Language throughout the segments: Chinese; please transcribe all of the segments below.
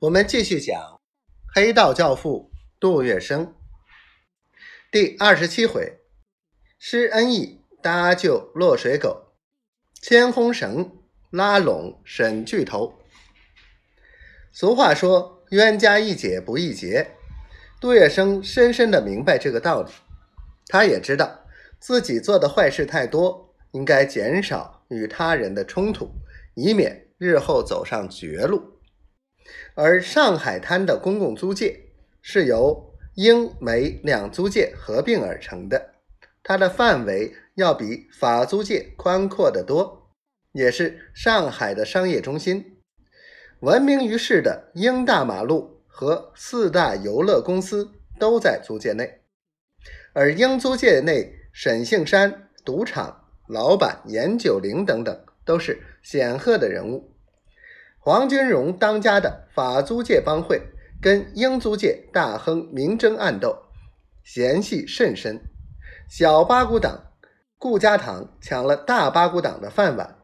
我们继续讲《黑道教父》杜月笙第二十七回：施恩义搭救落水狗，牵红绳拉拢沈巨头。俗话说：“冤家宜解不宜结。”杜月笙深深的明白这个道理，他也知道自己做的坏事太多，应该减少与他人的冲突，以免日后走上绝路。而上海滩的公共租界是由英美两租界合并而成的，它的范围要比法租界宽阔得多，也是上海的商业中心。闻名于世的英大马路和四大游乐公司都在租界内，而英租界内沈杏山赌场老板严九龄等等都是显赫的人物。黄金荣当家的法租界帮会跟英租界大亨明争暗斗，嫌隙甚深。小八股党顾家堂抢了大八股党的饭碗，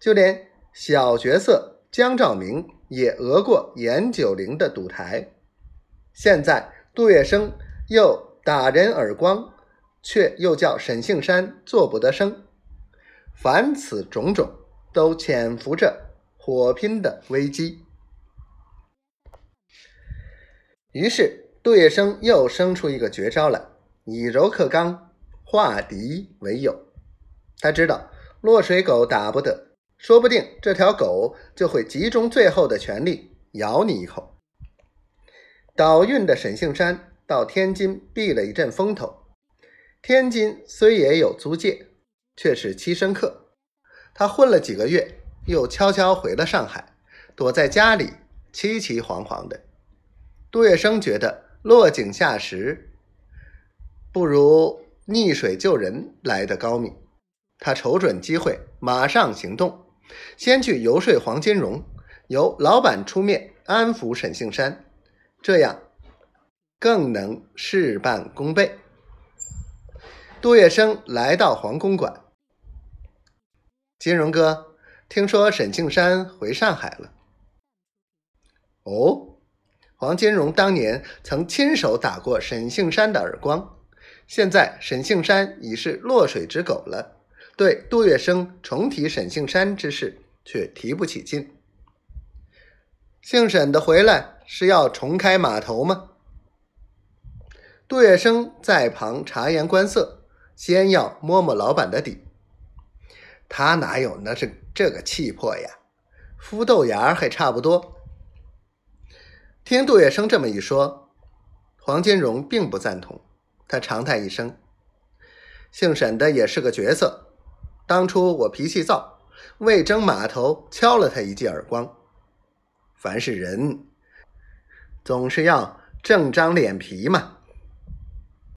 就连小角色江兆明也讹过严九龄的赌台。现在杜月笙又打人耳光，却又叫沈杏山做不得声。凡此种种，都潜伏着。火拼的危机，于是杜月笙又生出一个绝招来，以柔克刚，化敌为友。他知道落水狗打不得，说不定这条狗就会集中最后的全力咬你一口。倒运的沈杏山到天津避了一阵风头。天津虽也有租界，却是栖身客。他混了几个月。又悄悄回了上海，躲在家里凄凄惶惶的。杜月笙觉得落井下石不如溺水救人来的高明，他瞅准机会，马上行动，先去游说黄金荣，由老板出面安抚沈杏山，这样更能事半功倍。杜月笙来到黄公馆，金荣哥。听说沈庆山回上海了。哦，黄金荣当年曾亲手打过沈庆山的耳光，现在沈庆山已是落水之狗了，对杜月笙重提沈庆山之事却提不起劲。姓沈的回来是要重开码头吗？杜月笙在旁察言观色，先要摸摸老板的底。他哪有那是这个气魄呀？孵豆芽还差不多。听杜月笙这么一说，黄金荣并不赞同。他长叹一声：“姓沈的也是个角色。当初我脾气躁，为争码头敲了他一记耳光。凡是人，总是要正张脸皮嘛。”